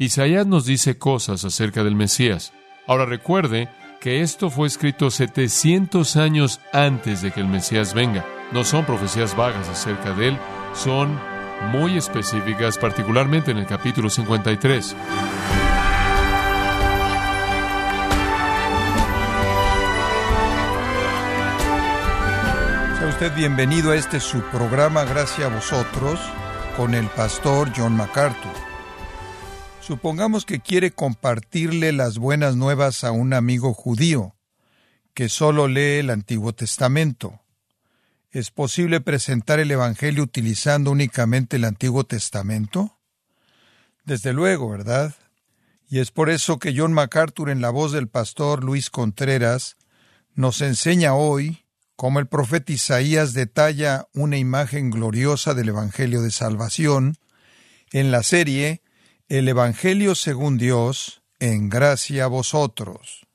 Isaías nos dice cosas acerca del Mesías. Ahora recuerde que esto fue escrito 700 años antes de que el Mesías venga. No son profecías vagas acerca de él, son muy específicas, particularmente en el capítulo 53. Sea usted bienvenido a este su programa Gracias a vosotros con el pastor John MacArthur. Supongamos que quiere compartirle las buenas nuevas a un amigo judío que solo lee el Antiguo Testamento. ¿Es posible presentar el Evangelio utilizando únicamente el Antiguo Testamento? Desde luego, ¿verdad? Y es por eso que John MacArthur, en la voz del pastor Luis Contreras, nos enseña hoy cómo el profeta Isaías detalla una imagen gloriosa del Evangelio de Salvación en la serie El Evangelio según Dios, en gracia a vosotros.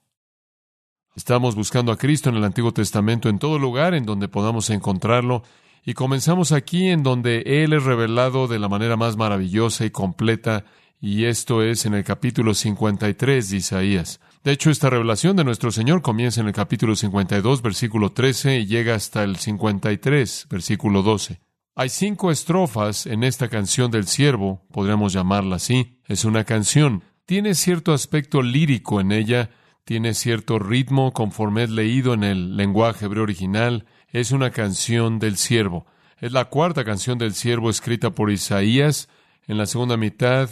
Estamos buscando a Cristo en el Antiguo Testamento en todo lugar en donde podamos encontrarlo y comenzamos aquí en donde Él es revelado de la manera más maravillosa y completa y esto es en el capítulo 53 de Isaías. De hecho, esta revelación de nuestro Señor comienza en el capítulo 52, versículo 13 y llega hasta el 53, versículo 12. Hay cinco estrofas en esta canción del siervo, podríamos llamarla así. Es una canción. Tiene cierto aspecto lírico en ella, tiene cierto ritmo conforme es leído en el lenguaje hebreo original. Es una canción del siervo. Es la cuarta canción del siervo escrita por Isaías en la segunda mitad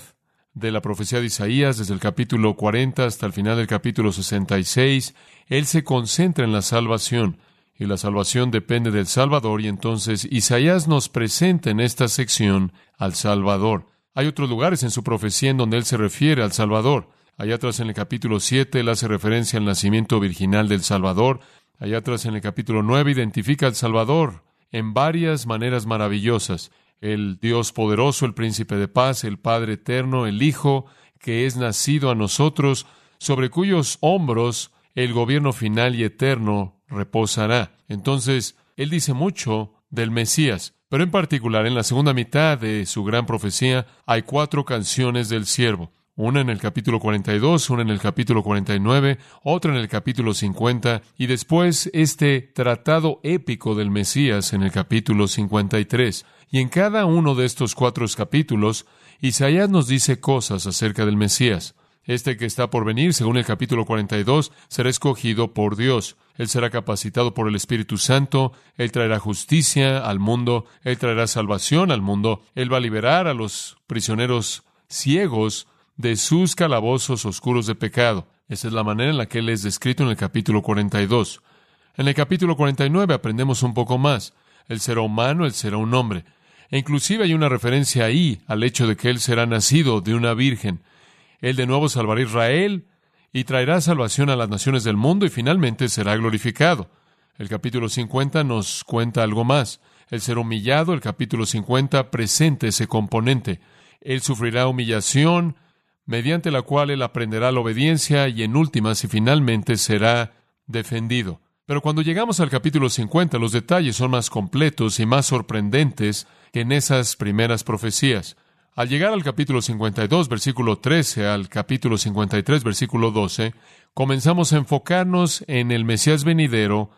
de la profecía de Isaías, desde el capítulo 40 hasta el final del capítulo 66. Él se concentra en la salvación y la salvación depende del Salvador y entonces Isaías nos presenta en esta sección al Salvador. Hay otros lugares en su profecía en donde él se refiere al Salvador. Allá atrás en el capítulo 7 él hace referencia al nacimiento virginal del Salvador. Allá atrás en el capítulo 9 identifica al Salvador en varias maneras maravillosas. El Dios poderoso, el príncipe de paz, el Padre eterno, el Hijo que es nacido a nosotros, sobre cuyos hombros el gobierno final y eterno reposará. Entonces, él dice mucho del Mesías, pero en particular en la segunda mitad de su gran profecía hay cuatro canciones del siervo una en el capítulo 42, una en el capítulo 49, otra en el capítulo 50 y después este tratado épico del Mesías en el capítulo 53. Y en cada uno de estos cuatro capítulos, Isaías nos dice cosas acerca del Mesías. Este que está por venir, según el capítulo 42, será escogido por Dios. Él será capacitado por el Espíritu Santo, Él traerá justicia al mundo, Él traerá salvación al mundo, Él va a liberar a los prisioneros ciegos de sus calabozos oscuros de pecado. Esa es la manera en la que él es descrito en el capítulo 42. En el capítulo 49 aprendemos un poco más. Él será humano, él será un hombre. E inclusive hay una referencia ahí al hecho de que él será nacido de una virgen. Él de nuevo salvará a Israel y traerá salvación a las naciones del mundo y finalmente será glorificado. El capítulo 50 nos cuenta algo más. Él será humillado, el capítulo 50 presenta ese componente. Él sufrirá humillación, mediante la cual él aprenderá la obediencia y en últimas y finalmente será defendido. Pero cuando llegamos al capítulo 50, los detalles son más completos y más sorprendentes que en esas primeras profecías. Al llegar al capítulo 52, versículo 13, al capítulo 53, versículo 12, comenzamos a enfocarnos en el Mesías venidero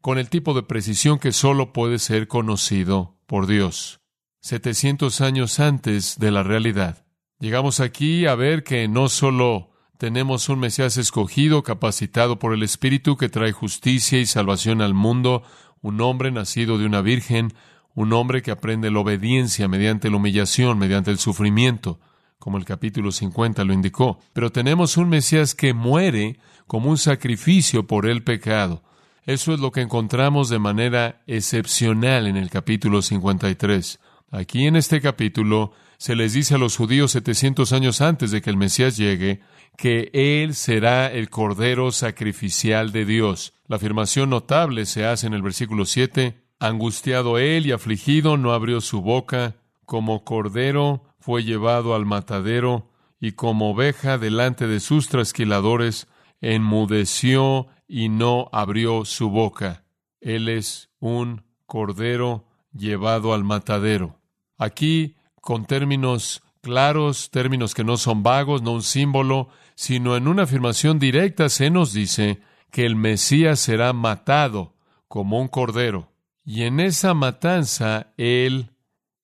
con el tipo de precisión que solo puede ser conocido por Dios, 700 años antes de la realidad. Llegamos aquí a ver que no solo tenemos un Mesías escogido, capacitado por el Espíritu, que trae justicia y salvación al mundo, un hombre nacido de una virgen, un hombre que aprende la obediencia mediante la humillación, mediante el sufrimiento, como el capítulo 50 lo indicó. Pero tenemos un Mesías que muere como un sacrificio por el pecado. Eso es lo que encontramos de manera excepcional en el capítulo 53. Aquí en este capítulo se les dice a los judíos 700 años antes de que el Mesías llegue que Él será el Cordero sacrificial de Dios. La afirmación notable se hace en el versículo 7. Angustiado Él y afligido, no abrió su boca. Como Cordero fue llevado al matadero y como oveja delante de sus trasquiladores, enmudeció y no abrió su boca. Él es un Cordero llevado al matadero. Aquí con términos claros, términos que no son vagos, no un símbolo, sino en una afirmación directa se nos dice que el Mesías será matado como un cordero. Y en esa matanza Él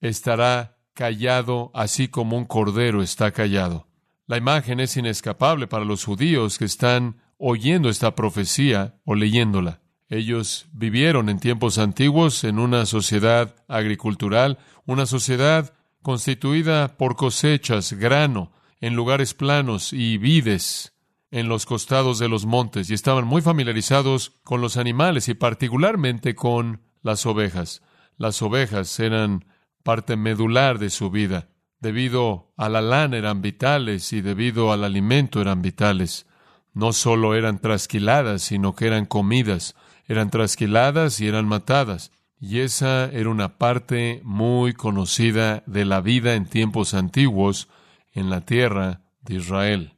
estará callado así como un cordero está callado. La imagen es inescapable para los judíos que están oyendo esta profecía o leyéndola. Ellos vivieron en tiempos antiguos en una sociedad agricultural, una sociedad constituida por cosechas, grano, en lugares planos y vides en los costados de los montes, y estaban muy familiarizados con los animales y particularmente con las ovejas. Las ovejas eran parte medular de su vida. Debido a la lana eran vitales y debido al alimento eran vitales. No solo eran trasquiladas, sino que eran comidas. Eran trasquiladas y eran matadas. Y esa era una parte muy conocida de la vida en tiempos antiguos en la tierra de Israel.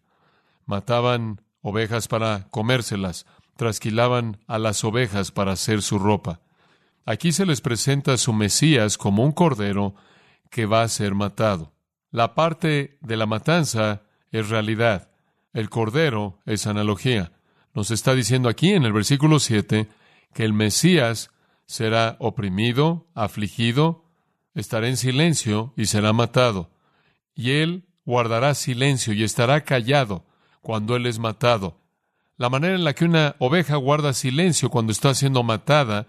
Mataban ovejas para comérselas, trasquilaban a las ovejas para hacer su ropa. Aquí se les presenta a su Mesías como un cordero que va a ser matado. La parte de la matanza es realidad. El cordero es analogía. Nos está diciendo aquí en el versículo 7 que el Mesías será oprimido, afligido, estará en silencio y será matado. Y él guardará silencio y estará callado cuando él es matado. La manera en la que una oveja guarda silencio cuando está siendo matada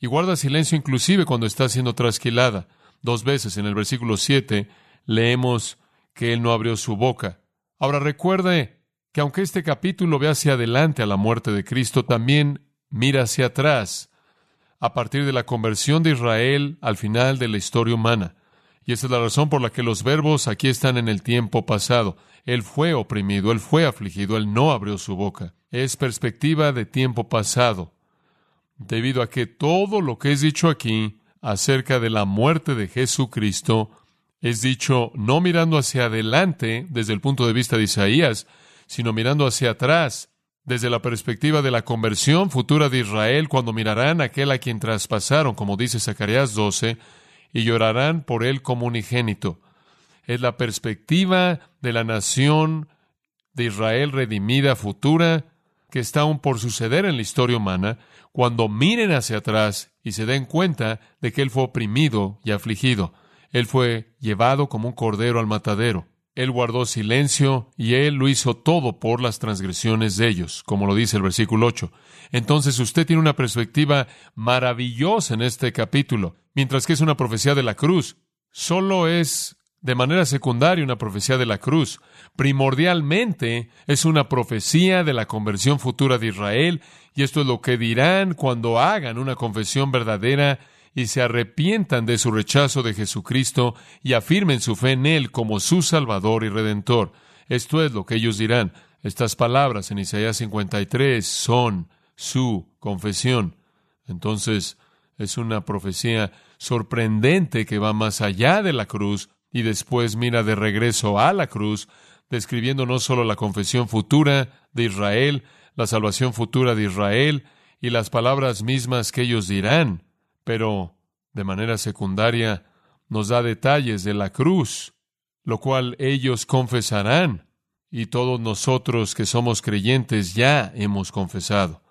y guarda silencio inclusive cuando está siendo trasquilada. Dos veces en el versículo 7 leemos que él no abrió su boca. Ahora recuerde que aunque este capítulo ve hacia adelante a la muerte de Cristo, también mira hacia atrás a partir de la conversión de Israel al final de la historia humana. Y esa es la razón por la que los verbos aquí están en el tiempo pasado. Él fue oprimido, él fue afligido, él no abrió su boca. Es perspectiva de tiempo pasado, debido a que todo lo que es dicho aquí acerca de la muerte de Jesucristo es dicho no mirando hacia adelante desde el punto de vista de Isaías, sino mirando hacia atrás desde la perspectiva de la conversión futura de Israel, cuando mirarán a aquel a quien traspasaron, como dice Zacarías 12, y llorarán por él como unigénito. Es la perspectiva de la nación de Israel redimida futura que está aún por suceder en la historia humana, cuando miren hacia atrás y se den cuenta de que Él fue oprimido y afligido. Él fue llevado como un cordero al matadero. Él guardó silencio y Él lo hizo todo por las transgresiones de ellos, como lo dice el versículo 8. Entonces usted tiene una perspectiva maravillosa en este capítulo, mientras que es una profecía de la cruz. Solo es de manera secundaria una profecía de la cruz. Primordialmente es una profecía de la conversión futura de Israel, y esto es lo que dirán cuando hagan una confesión verdadera y se arrepientan de su rechazo de Jesucristo y afirmen su fe en Él como su Salvador y Redentor. Esto es lo que ellos dirán. Estas palabras en Isaías 53 son su confesión. Entonces, es una profecía sorprendente que va más allá de la cruz y después mira de regreso a la cruz, describiendo no solo la confesión futura de Israel, la salvación futura de Israel y las palabras mismas que ellos dirán, pero de manera secundaria nos da detalles de la cruz, lo cual ellos confesarán y todos nosotros que somos creyentes ya hemos confesado.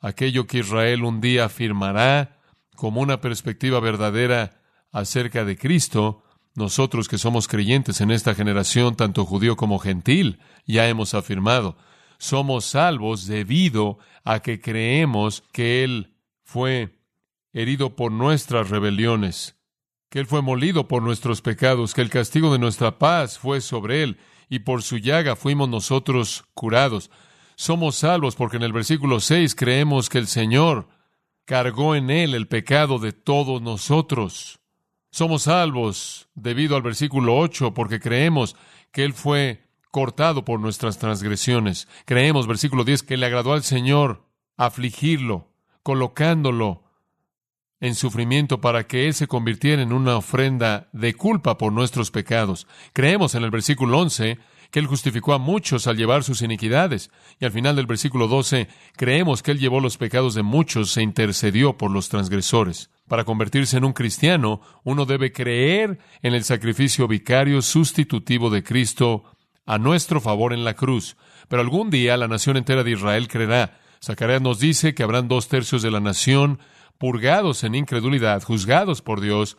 Aquello que Israel un día afirmará como una perspectiva verdadera acerca de Cristo, nosotros que somos creyentes en esta generación, tanto judío como gentil, ya hemos afirmado. Somos salvos debido a que creemos que Él fue herido por nuestras rebeliones, que Él fue molido por nuestros pecados, que el castigo de nuestra paz fue sobre Él, y por su llaga fuimos nosotros curados. Somos salvos porque en el versículo 6 creemos que el Señor cargó en Él el pecado de todos nosotros. Somos salvos debido al versículo 8 porque creemos que Él fue cortado por nuestras transgresiones. Creemos, versículo 10, que le agradó al Señor afligirlo, colocándolo en sufrimiento para que Él se convirtiera en una ofrenda de culpa por nuestros pecados. Creemos en el versículo 11 que Él justificó a muchos al llevar sus iniquidades. Y al final del versículo 12, creemos que Él llevó los pecados de muchos e intercedió por los transgresores. Para convertirse en un cristiano, uno debe creer en el sacrificio vicario sustitutivo de Cristo a nuestro favor en la cruz. Pero algún día la nación entera de Israel creerá. Zacarías nos dice que habrán dos tercios de la nación purgados en incredulidad, juzgados por Dios,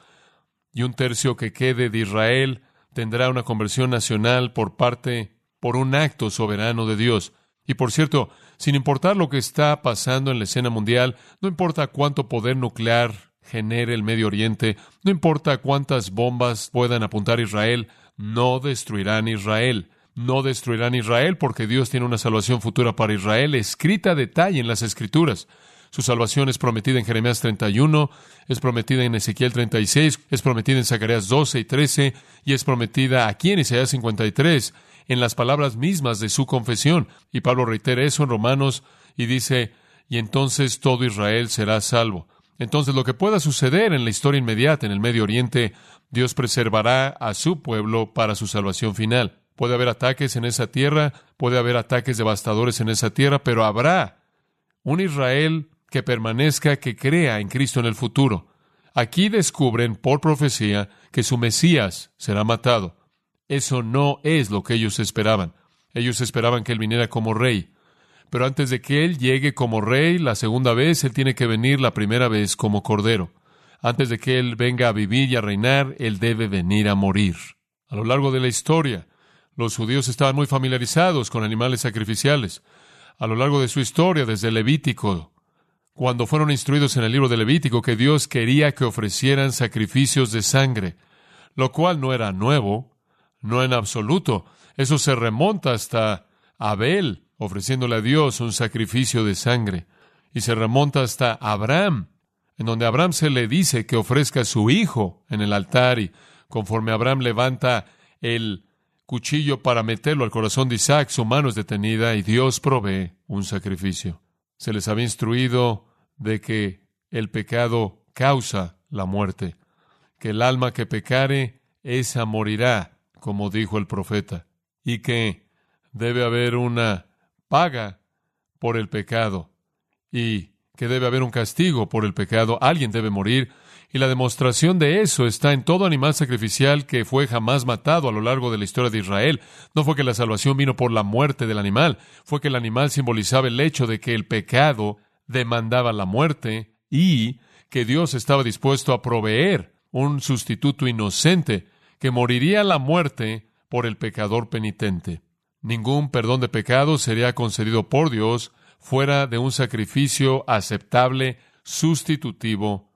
y un tercio que quede de Israel tendrá una conversión nacional por parte, por un acto soberano de Dios. Y por cierto, sin importar lo que está pasando en la escena mundial, no importa cuánto poder nuclear genere el Medio Oriente, no importa cuántas bombas puedan apuntar a Israel, no destruirán Israel. No destruirán Israel porque Dios tiene una salvación futura para Israel escrita a detalle en las Escrituras. Su salvación es prometida en Jeremías 31, es prometida en Ezequiel 36, es prometida en Zacarías 12 y 13 y es prometida aquí en Isaías 53 en las palabras mismas de su confesión. Y Pablo reitera eso en Romanos y dice, y entonces todo Israel será salvo. Entonces lo que pueda suceder en la historia inmediata en el Medio Oriente, Dios preservará a su pueblo para su salvación final. Puede haber ataques en esa tierra, puede haber ataques devastadores en esa tierra, pero habrá un Israel que permanezca, que crea en Cristo en el futuro. Aquí descubren por profecía que su Mesías será matado. Eso no es lo que ellos esperaban. Ellos esperaban que Él viniera como rey. Pero antes de que Él llegue como rey la segunda vez, Él tiene que venir la primera vez como cordero. Antes de que Él venga a vivir y a reinar, Él debe venir a morir. A lo largo de la historia, los judíos estaban muy familiarizados con animales sacrificiales. A lo largo de su historia, desde Levítico, cuando fueron instruidos en el libro de Levítico que Dios quería que ofrecieran sacrificios de sangre, lo cual no era nuevo, no en absoluto. Eso se remonta hasta Abel ofreciéndole a Dios un sacrificio de sangre. Y se remonta hasta Abraham, en donde Abraham se le dice que ofrezca a su hijo en el altar y conforme Abraham levanta el cuchillo para meterlo al corazón de Isaac, su mano es detenida y Dios provee un sacrificio. Se les había instruido de que el pecado causa la muerte, que el alma que pecare, esa morirá, como dijo el profeta, y que debe haber una paga por el pecado, y que debe haber un castigo por el pecado, alguien debe morir, y la demostración de eso está en todo animal sacrificial que fue jamás matado a lo largo de la historia de Israel. No fue que la salvación vino por la muerte del animal, fue que el animal simbolizaba el hecho de que el pecado demandaba la muerte y que Dios estaba dispuesto a proveer un sustituto inocente que moriría la muerte por el pecador penitente. Ningún perdón de pecado sería concedido por Dios fuera de un sacrificio aceptable, sustitutivo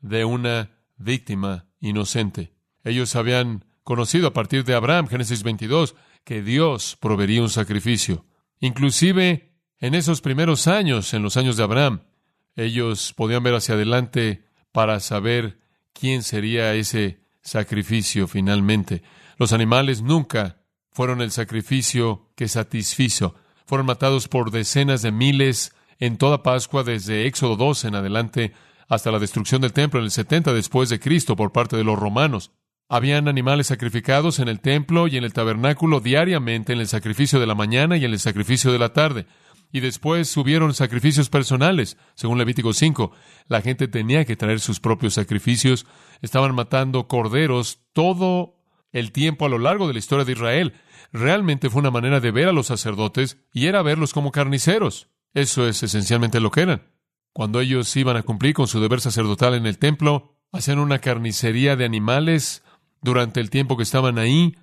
de una víctima inocente. Ellos habían conocido a partir de Abraham, Génesis 22, que Dios proveería un sacrificio. Inclusive en esos primeros años, en los años de Abraham, ellos podían ver hacia adelante para saber quién sería ese sacrificio finalmente. Los animales nunca fueron el sacrificio que satisfizo. Fueron matados por decenas de miles en toda Pascua desde Éxodo 2 en adelante hasta la destrucción del templo en el 70 después de Cristo por parte de los romanos. Habían animales sacrificados en el templo y en el tabernáculo diariamente en el sacrificio de la mañana y en el sacrificio de la tarde y después subieron sacrificios personales, según Levítico 5. La gente tenía que traer sus propios sacrificios, estaban matando corderos todo el tiempo a lo largo de la historia de Israel. Realmente fue una manera de ver a los sacerdotes y era verlos como carniceros. Eso es esencialmente lo que eran. Cuando ellos iban a cumplir con su deber sacerdotal en el templo, hacían una carnicería de animales durante el tiempo que estaban ahí,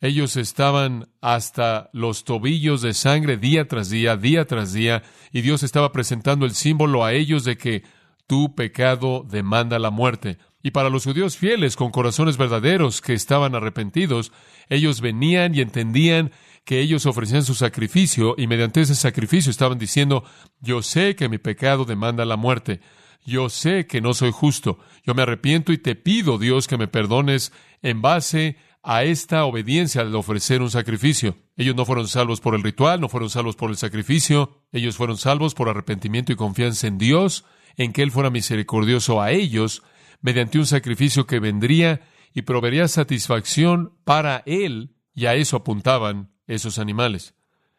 ellos estaban hasta los tobillos de sangre día tras día, día tras día, y Dios estaba presentando el símbolo a ellos de que tu pecado demanda la muerte. Y para los judíos fieles, con corazones verdaderos que estaban arrepentidos, ellos venían y entendían que ellos ofrecían su sacrificio y mediante ese sacrificio estaban diciendo, yo sé que mi pecado demanda la muerte, yo sé que no soy justo, yo me arrepiento y te pido, Dios, que me perdones en base a esta obediencia al ofrecer un sacrificio. Ellos no fueron salvos por el ritual, no fueron salvos por el sacrificio, ellos fueron salvos por arrepentimiento y confianza en Dios, en que Él fuera misericordioso a ellos, mediante un sacrificio que vendría y proveería satisfacción para Él, y a eso apuntaban esos animales.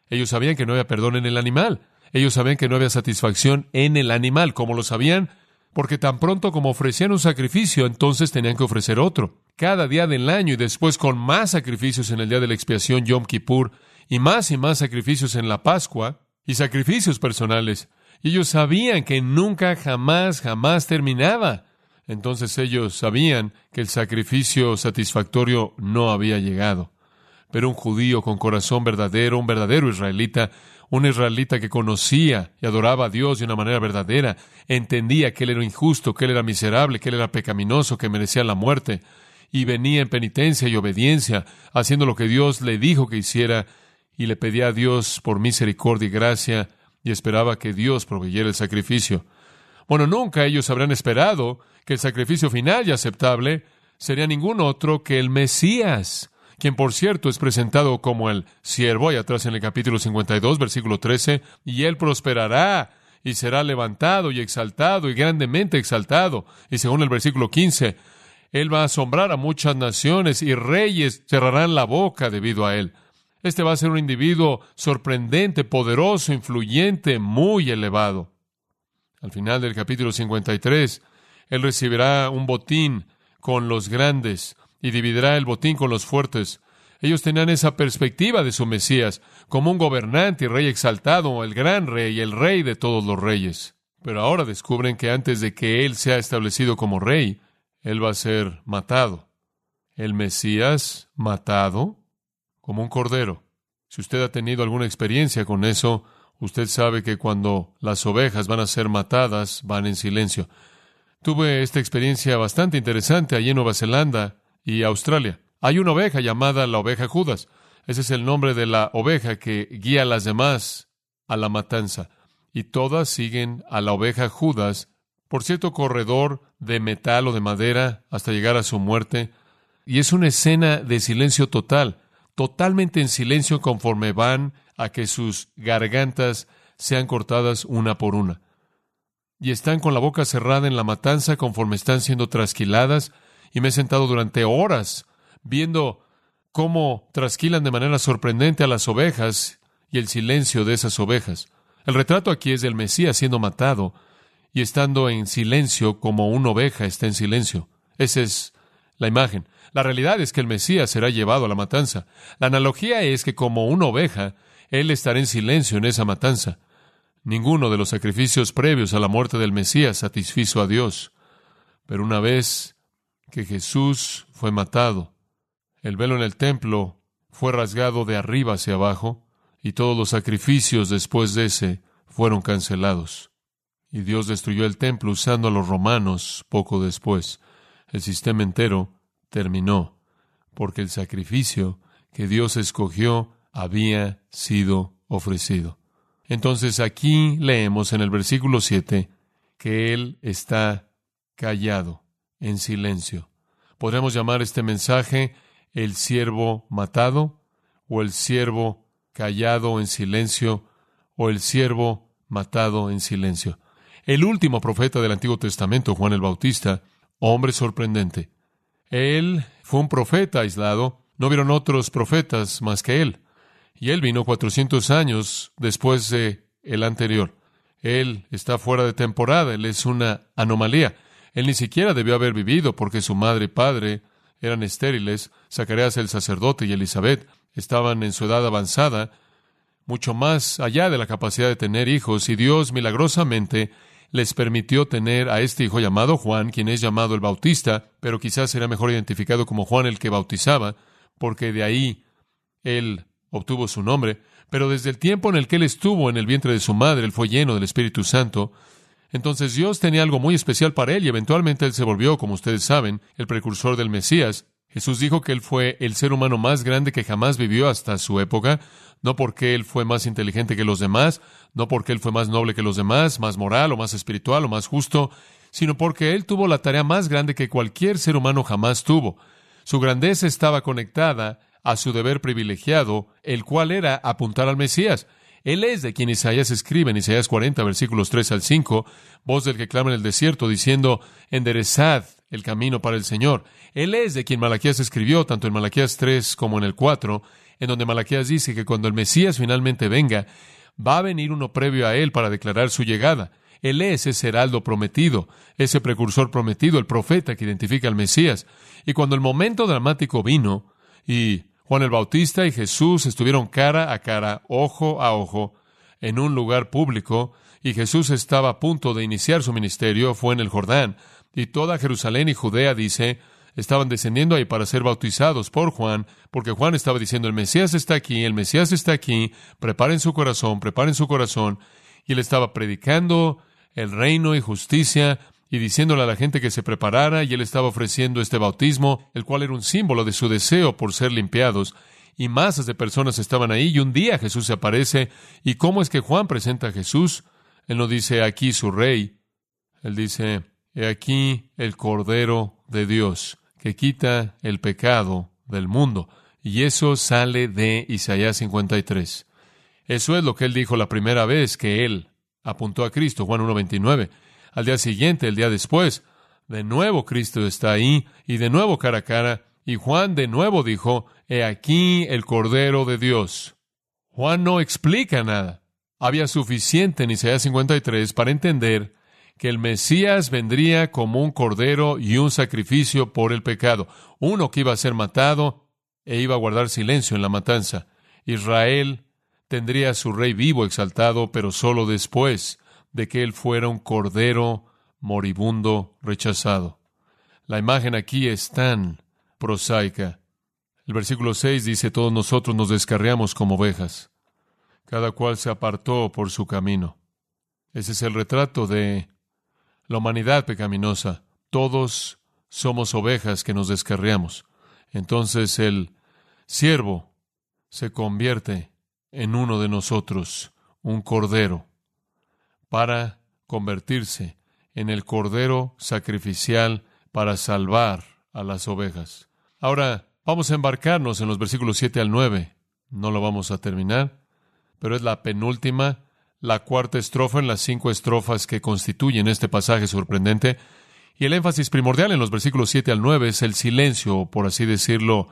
Ellos sabían que no había perdón en el animal. Ellos sabían que no había satisfacción en el animal. ¿Cómo lo sabían? Porque tan pronto como ofrecían un sacrificio, entonces tenían que ofrecer otro. Cada día del año y después con más sacrificios en el día de la expiación Yom Kippur y más y más sacrificios en la Pascua y sacrificios personales. Y ellos sabían que nunca, jamás, jamás terminaba. Entonces ellos sabían que el sacrificio satisfactorio no había llegado. Pero un judío con corazón verdadero, un verdadero israelita, un israelita que conocía y adoraba a Dios de una manera verdadera, entendía que él era injusto, que él era miserable, que él era pecaminoso, que merecía la muerte, y venía en penitencia y obediencia, haciendo lo que Dios le dijo que hiciera, y le pedía a Dios por misericordia y gracia, y esperaba que Dios proveyera el sacrificio. Bueno, nunca ellos habrán esperado que el sacrificio final y aceptable sería ningún otro que el Mesías, quien por cierto es presentado como el siervo, y atrás en el capítulo 52, versículo 13, y él prosperará y será levantado y exaltado y grandemente exaltado. Y según el versículo 15, él va a asombrar a muchas naciones y reyes cerrarán la boca debido a él. Este va a ser un individuo sorprendente, poderoso, influyente, muy elevado. Al final del capítulo 53, él recibirá un botín con los grandes y dividirá el botín con los fuertes. Ellos tenían esa perspectiva de su Mesías como un gobernante y rey exaltado, el gran rey, el rey de todos los reyes. Pero ahora descubren que antes de que él sea establecido como rey, él va a ser matado. El Mesías matado como un cordero. Si usted ha tenido alguna experiencia con eso, usted sabe que cuando las ovejas van a ser matadas, van en silencio. Tuve esta experiencia bastante interesante allí en Nueva Zelanda y Australia. Hay una oveja llamada la oveja Judas. Ese es el nombre de la oveja que guía a las demás a la matanza. Y todas siguen a la oveja Judas por cierto corredor de metal o de madera hasta llegar a su muerte. Y es una escena de silencio total totalmente en silencio conforme van a que sus gargantas sean cortadas una por una. Y están con la boca cerrada en la matanza conforme están siendo trasquiladas, y me he sentado durante horas viendo cómo trasquilan de manera sorprendente a las ovejas y el silencio de esas ovejas. El retrato aquí es del Mesías siendo matado y estando en silencio como una oveja está en silencio. Esa es la imagen. La realidad es que el Mesías será llevado a la matanza. La analogía es que como una oveja, Él estará en silencio en esa matanza. Ninguno de los sacrificios previos a la muerte del Mesías satisfizo a Dios. Pero una vez que Jesús fue matado, el velo en el templo fue rasgado de arriba hacia abajo, y todos los sacrificios después de ese fueron cancelados. Y Dios destruyó el templo usando a los romanos poco después. El sistema entero terminó, porque el sacrificio que Dios escogió había sido ofrecido. Entonces aquí leemos en el versículo 7 que Él está callado, en silencio. Podríamos llamar este mensaje el siervo matado, o el siervo callado en silencio, o el siervo matado en silencio. El último profeta del Antiguo Testamento, Juan el Bautista, hombre sorprendente, él fue un profeta aislado, no vieron otros profetas más que él. Y él vino 400 años después de el anterior. Él está fuera de temporada, él es una anomalía. Él ni siquiera debió haber vivido porque su madre y padre eran estériles. Zacarías el sacerdote y Elizabeth estaban en su edad avanzada, mucho más allá de la capacidad de tener hijos, y Dios milagrosamente les permitió tener a este hijo llamado Juan, quien es llamado el Bautista, pero quizás será mejor identificado como Juan el que bautizaba, porque de ahí él obtuvo su nombre, pero desde el tiempo en el que él estuvo en el vientre de su madre, él fue lleno del Espíritu Santo. Entonces Dios tenía algo muy especial para él y eventualmente él se volvió, como ustedes saben, el precursor del Mesías. Jesús dijo que él fue el ser humano más grande que jamás vivió hasta su época, no porque él fue más inteligente que los demás, no porque él fue más noble que los demás, más moral o más espiritual o más justo, sino porque él tuvo la tarea más grande que cualquier ser humano jamás tuvo. Su grandeza estaba conectada a su deber privilegiado, el cual era apuntar al Mesías. Él es de quien Isaías escribe en Isaías 40, versículos 3 al 5, voz del que clama en el desierto, diciendo, enderezad el camino para el Señor. Él es de quien Malaquías escribió, tanto en Malaquías 3 como en el 4, en donde Malaquías dice que cuando el Mesías finalmente venga, va a venir uno previo a él para declarar su llegada. Él es ese heraldo prometido, ese precursor prometido, el profeta que identifica al Mesías. Y cuando el momento dramático vino, y Juan el Bautista y Jesús estuvieron cara a cara, ojo a ojo, en un lugar público, y Jesús estaba a punto de iniciar su ministerio, fue en el Jordán, y toda Jerusalén y Judea, dice, estaban descendiendo ahí para ser bautizados por Juan, porque Juan estaba diciendo, el Mesías está aquí, el Mesías está aquí, preparen su corazón, preparen su corazón, y él estaba predicando el reino y justicia, y diciéndole a la gente que se preparara, y él estaba ofreciendo este bautismo, el cual era un símbolo de su deseo por ser limpiados, y masas de personas estaban ahí, y un día Jesús se aparece, y cómo es que Juan presenta a Jesús, él no dice aquí su rey, él dice, he aquí el Cordero de Dios que quita el pecado del mundo. Y eso sale de Isaías 53. Eso es lo que él dijo la primera vez que él apuntó a Cristo, Juan 1.29. Al día siguiente, el día después, de nuevo Cristo está ahí y de nuevo cara a cara. Y Juan de nuevo dijo, He aquí el Cordero de Dios. Juan no explica nada. Había suficiente en Isaías 53 para entender que el Mesías vendría como un cordero y un sacrificio por el pecado, uno que iba a ser matado e iba a guardar silencio en la matanza. Israel tendría a su rey vivo exaltado, pero solo después de que él fuera un cordero moribundo rechazado. La imagen aquí es tan prosaica. El versículo 6 dice, todos nosotros nos descarriamos como ovejas. Cada cual se apartó por su camino. Ese es el retrato de la humanidad pecaminosa. Todos somos ovejas que nos descarriamos. Entonces el siervo se convierte en uno de nosotros, un cordero, para convertirse en el cordero sacrificial para salvar a las ovejas. Ahora vamos a embarcarnos en los versículos 7 al 9. No lo vamos a terminar, pero es la penúltima la cuarta estrofa en las cinco estrofas que constituyen este pasaje sorprendente. Y el énfasis primordial en los versículos 7 al 9 es el silencio, por así decirlo,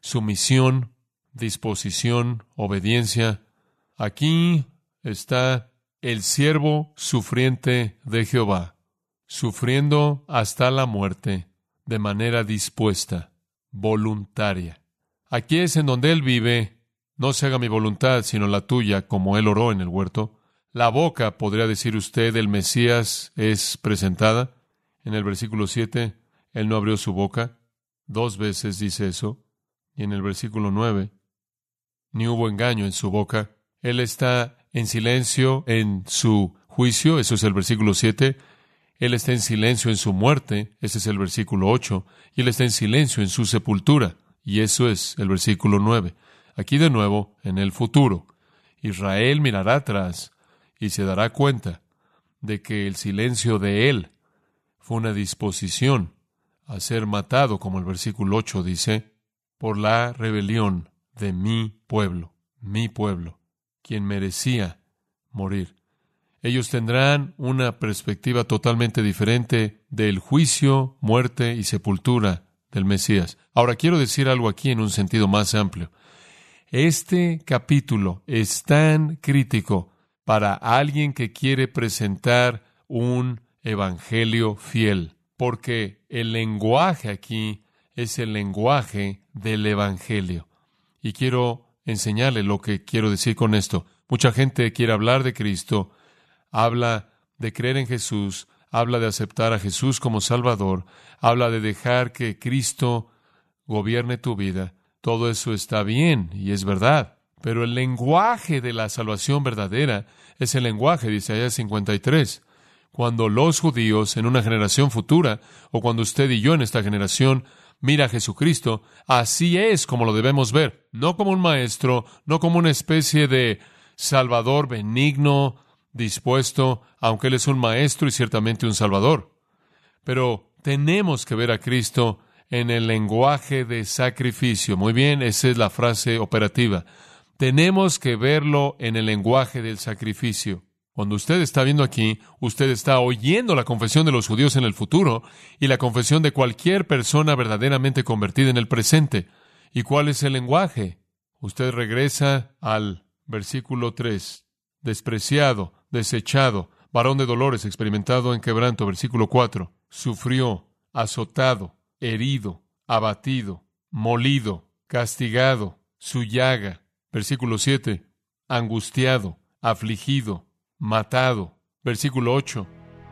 sumisión, disposición, obediencia. Aquí está el siervo sufriente de Jehová, sufriendo hasta la muerte de manera dispuesta, voluntaria. Aquí es en donde él vive no se haga mi voluntad, sino la tuya, como él oró en el huerto. La boca, podría decir usted, el Mesías es presentada. En el versículo 7, él no abrió su boca. Dos veces dice eso. Y en el versículo 9, ni hubo engaño en su boca. Él está en silencio en su juicio, eso es el versículo 7. Él está en silencio en su muerte, ese es el versículo 8. Y él está en silencio en su sepultura, y eso es el versículo 9. Aquí de nuevo, en el futuro, Israel mirará atrás y se dará cuenta de que el silencio de él fue una disposición a ser matado, como el versículo 8 dice, por la rebelión de mi pueblo, mi pueblo, quien merecía morir. Ellos tendrán una perspectiva totalmente diferente del juicio, muerte y sepultura del Mesías. Ahora quiero decir algo aquí en un sentido más amplio. Este capítulo es tan crítico para alguien que quiere presentar un evangelio fiel, porque el lenguaje aquí es el lenguaje del evangelio. Y quiero enseñarle lo que quiero decir con esto. Mucha gente quiere hablar de Cristo, habla de creer en Jesús, habla de aceptar a Jesús como Salvador, habla de dejar que Cristo gobierne tu vida, todo eso está bien y es verdad, pero el lenguaje de la salvación verdadera es el lenguaje de Isaías 53. Cuando los judíos en una generación futura, o cuando usted y yo en esta generación, mira a Jesucristo, así es como lo debemos ver, no como un maestro, no como una especie de salvador benigno, dispuesto, aunque Él es un maestro y ciertamente un salvador. Pero tenemos que ver a Cristo en el lenguaje de sacrificio. Muy bien, esa es la frase operativa. Tenemos que verlo en el lenguaje del sacrificio. Cuando usted está viendo aquí, usted está oyendo la confesión de los judíos en el futuro y la confesión de cualquier persona verdaderamente convertida en el presente. ¿Y cuál es el lenguaje? Usted regresa al versículo 3. Despreciado, desechado, varón de dolores, experimentado en quebranto, versículo 4. Sufrió, azotado, herido, abatido, molido, castigado, su llaga, versículo 7. Angustiado, afligido, matado, versículo 8.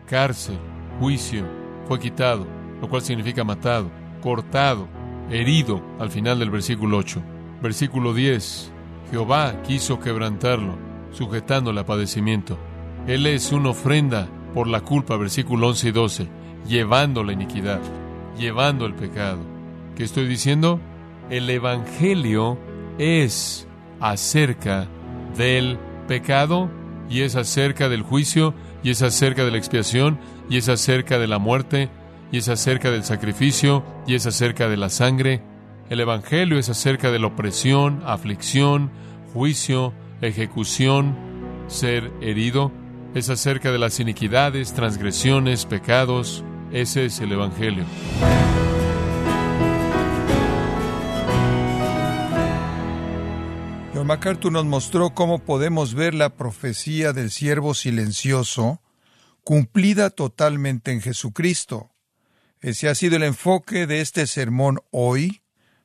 Cárcel, juicio, fue quitado, lo cual significa matado, cortado, herido, al final del versículo 8. Versículo 10. Jehová quiso quebrantarlo, sujetándole a padecimiento. Él es una ofrenda por la culpa, versículo 11 y 12, llevando la iniquidad, llevando el pecado. ¿Qué estoy diciendo? El Evangelio es acerca del pecado y es acerca del juicio y es acerca de la expiación y es acerca de la muerte y es acerca del sacrificio y es acerca de la sangre. El Evangelio es acerca de la opresión, aflicción, juicio, ejecución, ser herido. Es acerca de las iniquidades, transgresiones, pecados. Ese es el Evangelio. John MacArthur nos mostró cómo podemos ver la profecía del siervo silencioso cumplida totalmente en Jesucristo. Ese ha sido el enfoque de este sermón hoy,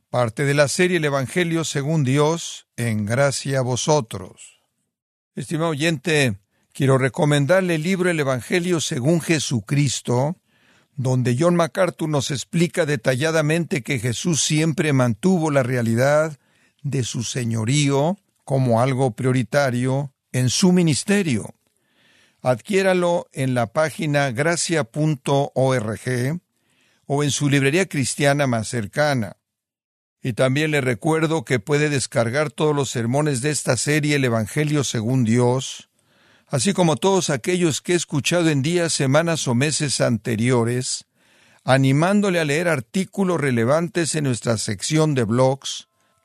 parte de la serie El Evangelio según Dios, en gracia a vosotros. Estimado oyente, quiero recomendarle el libro El Evangelio según Jesucristo, donde John MacArthur nos explica detalladamente que Jesús siempre mantuvo la realidad de su señorío como algo prioritario en su ministerio. Adquiéralo en la página gracia.org o en su librería cristiana más cercana. Y también le recuerdo que puede descargar todos los sermones de esta serie El Evangelio según Dios, así como todos aquellos que he escuchado en días, semanas o meses anteriores, animándole a leer artículos relevantes en nuestra sección de blogs,